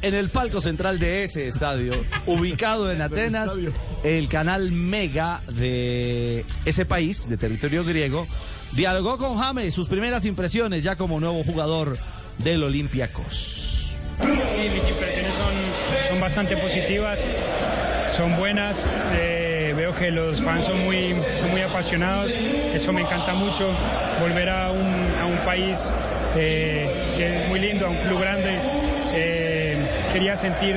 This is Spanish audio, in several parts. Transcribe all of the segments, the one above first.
En el palco central de ese estadio, ubicado en Atenas, el canal Mega de ese país, de territorio griego, dialogó con James sus primeras impresiones ya como nuevo jugador del Olympiacos. Sí, mis impresiones son, son bastante positivas, son buenas. eh, veo que los fans son muy, son muy apasionados. Eso me encanta mucho. Volver a un, a un país eh, que es muy lindo, a un club grande. Quería sentir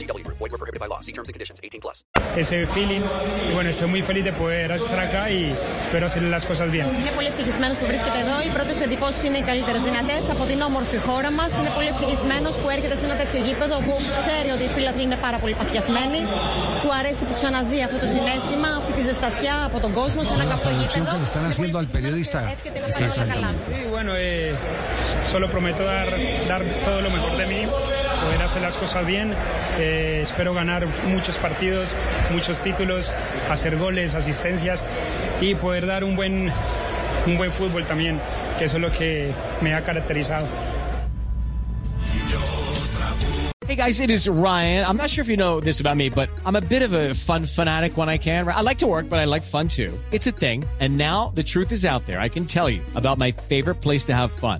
VGW Group. Void were prohibited by law. See terms and conditions. 18 plus. Ese feeling. Y bueno, estoy muy feliz de poder estar acá y espero hacer las cosas bien. Είναι πολύ ευτυχισμένο που βρίσκεται εδώ. Οι πρώτε εντυπώσει είναι οι καλύτερε δυνατέ από την όμορφη χώρα μα. Είναι πολύ ευτυχισμένο που έρχεται σε ένα τέτοιο γήπεδο που ξέρει ότι οι φίλαθλοι είναι πάρα πολύ παθιασμένοι. Του αρέσει που ξαναζεί αυτό το συνέστημα, αυτή τη ζεστασιά από τον κόσμο σε ένα la καυτό traducción γήπεδο. que le están haciendo al periodista. Εύχεται να περάσει καλά. Exactamente. Sí, bueno, eh, solo prometo dar, dar todo lo mejor de mí, poder hacer las cosas bien. Eh, espero ganar muchos partidos, muchos títulos, hacer goles, asistencias y poder dar un buen, un buen fútbol también, que eso es lo que me ha caracterizado. Hey guys, it is Ryan. I'm not sure if you know this about me, but I'm a bit of a fun fanatic when I can. I like to work, but I like fun too. It's a thing. And now the truth is out there. I can tell you about my favorite place to have fun.